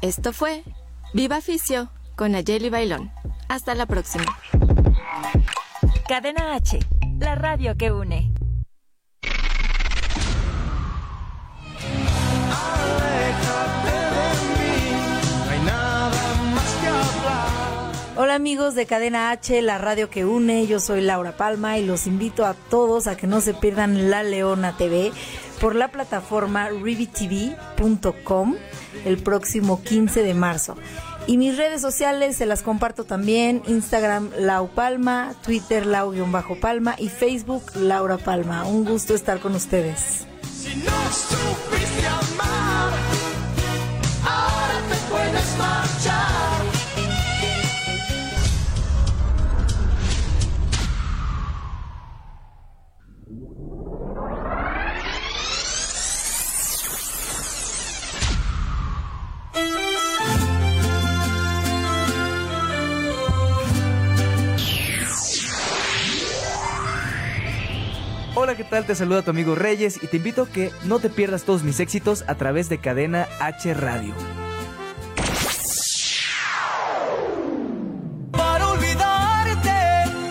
Esto fue Viva Ficio con Ayeli Bailón. Hasta la próxima. Cadena H, la radio que une. Hola amigos de Cadena H, la radio que une, yo soy Laura Palma y los invito a todos a que no se pierdan La Leona TV por la plataforma rivitv.com el próximo 15 de marzo. Y mis redes sociales se las comparto también, Instagram Lau Palma, Twitter Lau-Palma y Facebook Laura Palma. Un gusto estar con ustedes. Tal? Te saluda tu amigo Reyes y te invito a que no te pierdas todos mis éxitos a través de Cadena H Radio. Para olvidarte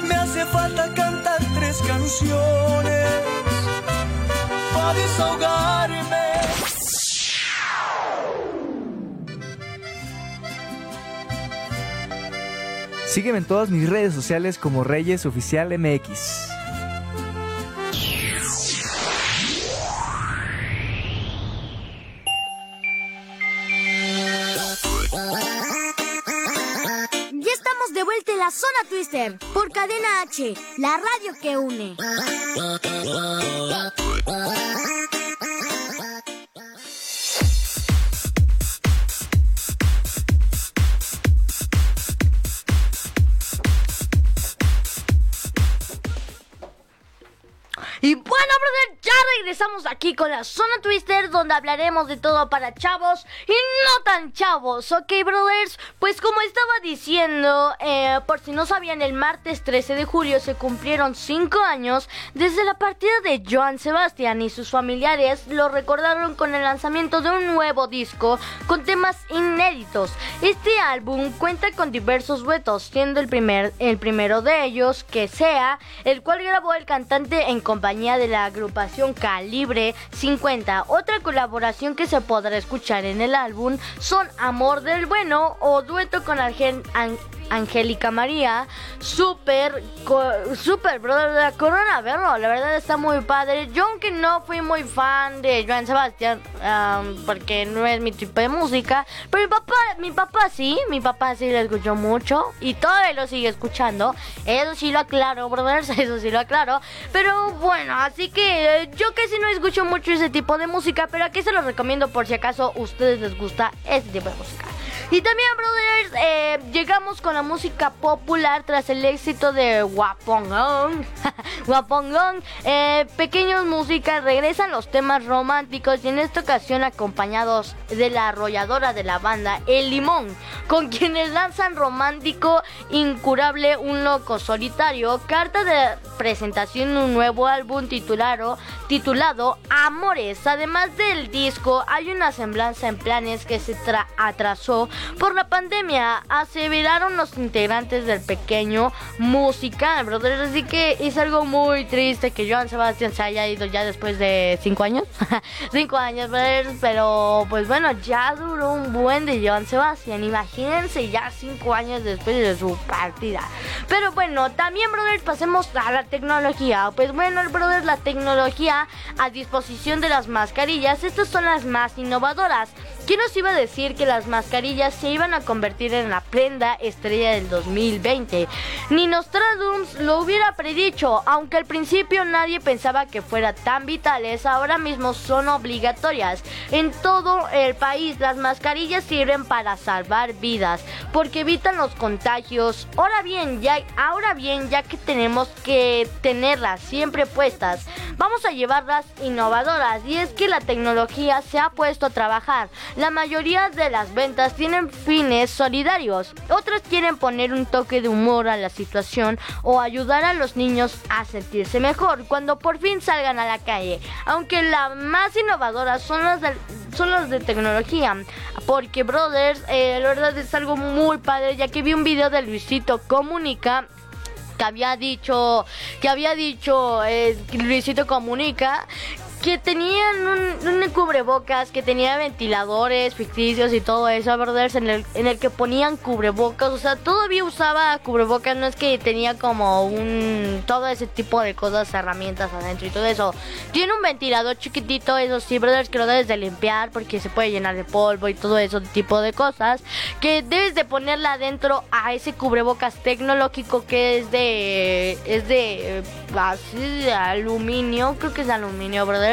me hace falta cantar tres canciones para desahogarme. Sígueme en todas mis redes sociales como Reyes Oficial MX. Zona Twister por Cadena H, la radio que une. Y bueno, brother, ya regresamos aquí con la zona Twister donde hablaremos de todo para chavos y no tan chavos, ¿ok, brothers? Pues como estaba diciendo, eh, por si no sabían, el martes 13 de julio se cumplieron 5 años desde la partida de Joan Sebastián y sus familiares lo recordaron con el lanzamiento de un nuevo disco con temas inéditos. Este álbum cuenta con diversos duetos, siendo el, primer, el primero de ellos que sea, el cual grabó el cantante en compañía de la agrupación Calibre 50. Otra colaboración que se podrá escuchar en el álbum son Amor del Bueno o dueto con Argen- Angélica María, super, co- super brother de la Corona, verlo, la verdad está muy padre. Yo aunque no fui muy fan de Joan Sebastián, am, porque no es mi tipo de música, pero mi papá, mi papá sí, mi papá sí lo escuchó mucho y todavía lo sigue escuchando. Eso sí lo aclaro, brothers, eso sí lo aclaro. Pero bueno, así que eh, yo casi no escucho mucho ese tipo de música, pero aquí se los recomiendo por si acaso a ustedes les gusta ese tipo de música. Y también, brothers, eh, llegamos con la música popular tras el éxito de Guapongón. Guapongón. Eh, pequeños músicas regresan los temas románticos y en esta ocasión acompañados de la arrolladora de la banda, El Limón, con quienes lanzan romántico incurable un loco solitario, carta de presentación de un nuevo álbum titulado, titulado Amores. Además del disco, hay una semblanza en planes que se tra- atrasó por la pandemia, aseveraron los integrantes del pequeño musical, brother. Así que es algo muy triste que Joan Sebastián se haya ido ya después de cinco años. cinco años, brother. Pero pues bueno, ya duró un buen de Joan Sebastián. Imagínense ya cinco años después de su partida. Pero bueno, también, brother, pasemos a la tecnología. Pues bueno, brother, la tecnología a disposición de las mascarillas. Estas son las más innovadoras. ¿Quién nos iba a decir que las mascarillas se iban a convertir en la prenda estrella del 2020? Ni Nostradamus lo hubiera predicho, aunque al principio nadie pensaba que fuera tan vitales, ahora mismo son obligatorias. En todo el país las mascarillas sirven para salvar vidas, porque evitan los contagios. Ahora bien, ya, ahora bien, ya que tenemos que tenerlas siempre puestas, vamos a llevarlas innovadoras y es que la tecnología se ha puesto a trabajar. La mayoría de las ventas tienen fines solidarios. Otras quieren poner un toque de humor a la situación o ayudar a los niños a sentirse mejor cuando por fin salgan a la calle. Aunque las más innovadoras son las de, tecnología. Porque, brothers, eh, la verdad es algo muy padre ya que vi un video de Luisito Comunica que había dicho que había dicho eh, Luisito comunica que tenían un, un cubrebocas que tenía ventiladores ficticios y todo eso, brothers, en el, en el que ponían cubrebocas, o sea, todavía usaba cubrebocas, no es que tenía como un todo ese tipo de cosas, herramientas adentro y todo eso. Tiene un ventilador chiquitito, eso sí, brothers, que lo debes de limpiar porque se puede llenar de polvo y todo eso tipo de cosas, que debes de ponerla adentro a ese cubrebocas tecnológico que es de es de, eh, así, de aluminio, creo que es de aluminio, brothers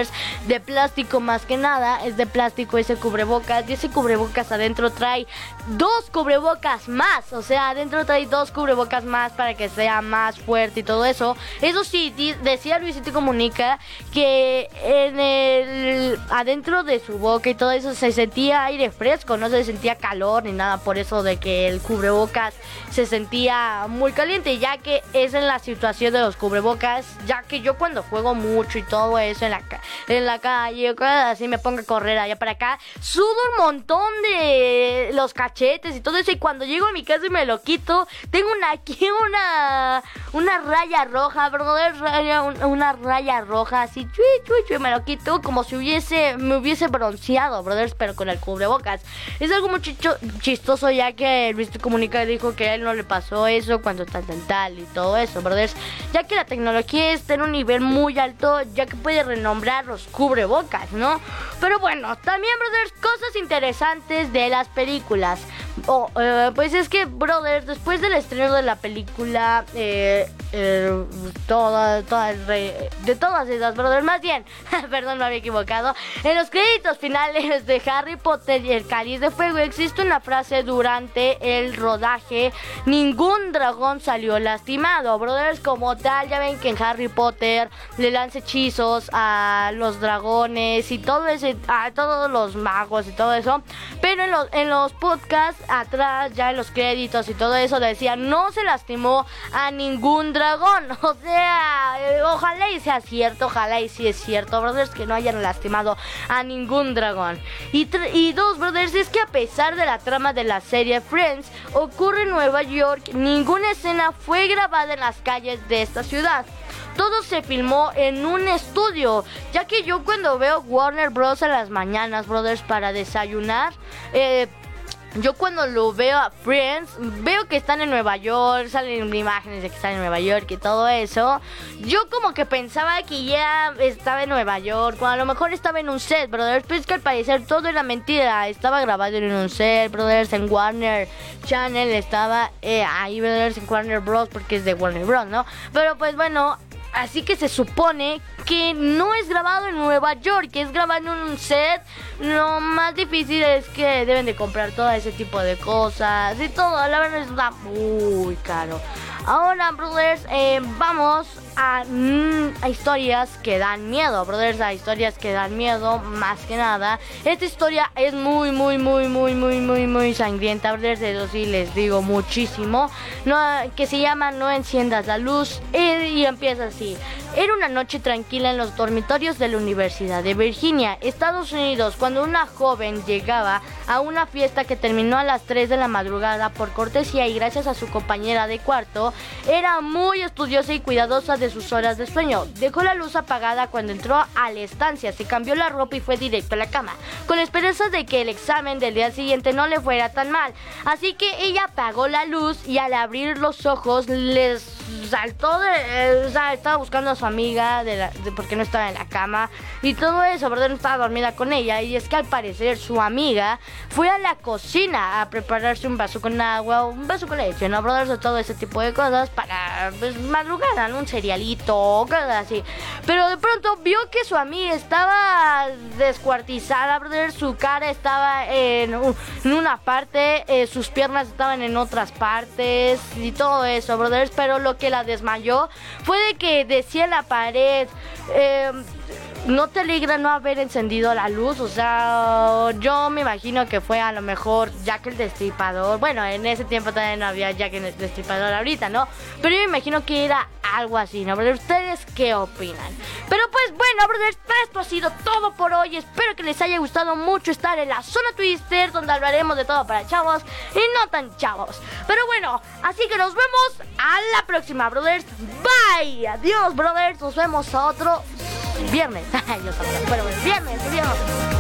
de plástico más que nada, es de plástico ese cubrebocas, y ese cubrebocas adentro trae dos cubrebocas más, o sea, adentro trae dos cubrebocas más para que sea más fuerte y todo eso. Eso sí, decía Luisito Comunica que en el adentro de su boca y todo eso se sentía aire fresco, no se sentía calor ni nada por eso de que el cubrebocas se sentía muy caliente, ya que es en la situación de los cubrebocas, ya que yo cuando juego mucho y todo eso en la, en la calle, así me pongo a correr allá para acá, sudo un montón de los cachetes y todo eso, y cuando llego a mi casa y me lo quito, tengo una aquí una, una raya roja, brother, una raya roja así, chui, me lo quito como si hubiese, me hubiese bronceado, brothers, pero con el cubrebocas. Es algo muy chistoso ya que Luis Comunica dijo que a él no le pasó eso cuando tal, tal, tal y todo eso, brothers. Ya que la tecnología está en un nivel muy alto, ya que puede renombrar los cubrebocas, ¿no? Pero bueno, también, brothers, cosas interesantes de las películas. Oh, eh, pues es que, brothers, después del estreno de la película, eh, eh, toda, toda, de todas esas, brothers, más bien, perdón, me había equivocado, en los créditos finales de Harry Potter y el Cáliz de Fuego existe una frase durante el rodaje, ningún dragón salió lastimado, brothers, como tal, ya ven que en Harry Potter le lanza hechizos a los dragones y todo ese, a todos los magos y todo eso, pero en los, en los podcasts atrás, ya en los créditos y todo eso, decía, no se lastimó a ningún dragón. O sea, eh, ojalá y sea cierto, ojalá y sí es cierto, brothers, que no hayan lastimado a ningún dragón. Y, y dos, brothers, es que a pesar de la trama de la serie Friends, ocurre en Nueva York, ninguna escena fue grabada en las calles de esta ciudad todo se filmó en un estudio, ya que yo cuando veo Warner Bros. en las mañanas, brothers, para desayunar, eh, yo cuando lo veo a Friends, veo que están en Nueva York, salen imágenes de que están en Nueva York y todo eso. Yo como que pensaba que ya estaba en Nueva York, cuando a lo mejor estaba en un set, brothers. Pero es que al parecer todo era mentira. Estaba grabado en un set, brothers, en Warner Channel, estaba eh, ahí, brothers, en Warner Bros. porque es de Warner Bros, ¿no? Pero pues bueno, Así que se supone que no es grabado en Nueva York, que es grabado en un set. Lo más difícil es que deben de comprar todo ese tipo de cosas y todo. La verdad está muy caro. Ahora, brothers, eh, vamos mm, a, historias que dan miedo, brothers, a historias que dan miedo, más que nada. Esta historia es muy, muy, muy, muy, muy, muy, muy sangrienta, brothers, eso sí les digo muchísimo. Que se llama No enciendas la luz y empieza así. see Era una noche tranquila en los dormitorios de la Universidad de Virginia, Estados Unidos, cuando una joven llegaba a una fiesta que terminó a las 3 de la madrugada por cortesía y gracias a su compañera de cuarto, era muy estudiosa y cuidadosa de sus horas de sueño. Dejó la luz apagada cuando entró a la estancia, se cambió la ropa y fue directo a la cama, con esperanza de que el examen del día siguiente no le fuera tan mal. Así que ella apagó la luz y al abrir los ojos les saltó de... o sea, estaba buscando a su amiga de, la, de porque no estaba en la cama y todo eso, ¿verdad? No estaba dormida con ella y es que al parecer su amiga fue a la cocina a prepararse un vaso con agua, un vaso con leche, ¿no? Brothers, todo ese tipo de cosas para pues, madrugada, ¿no? Un cerealito, cosas así. Pero de pronto vio que su amiga estaba descuartizada, brother, su cara estaba en, una parte, eh, sus piernas estaban en otras partes y todo eso, brothers, pero lo que la desmayó fue de que decía la pared. Eh, no te alegra no haber encendido la luz, o sea, yo me imagino que fue a lo mejor Jack el Destripador. Bueno, en ese tiempo también no había Jack el Destripador ahorita, ¿no? Pero yo me imagino que era algo así, ¿no? ¿Ustedes qué opinan? Pero pues bueno, brothers, esto ha sido todo por hoy. Espero que les haya gustado mucho estar en la zona Twister, donde hablaremos de todo para chavos y no tan chavos. Pero bueno, así que nos vemos a la próxima, brothers. Bye. Adiós, brothers. Nos vemos a otro viernes. Yo también. Bueno, viernes, viernes.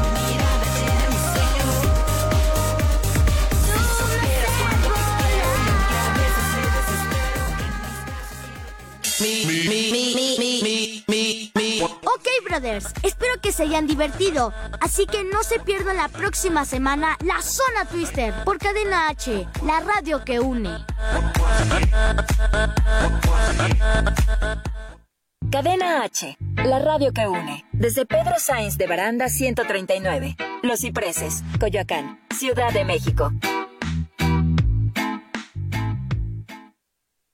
Ok, brothers, espero que se hayan divertido. Así que no se pierdan la próxima semana la Zona Twister por Cadena H, la radio que une. Cadena H la radio que une. Desde Pedro Sáenz de Baranda 139, Los Cipreses, Coyoacán, Ciudad de México.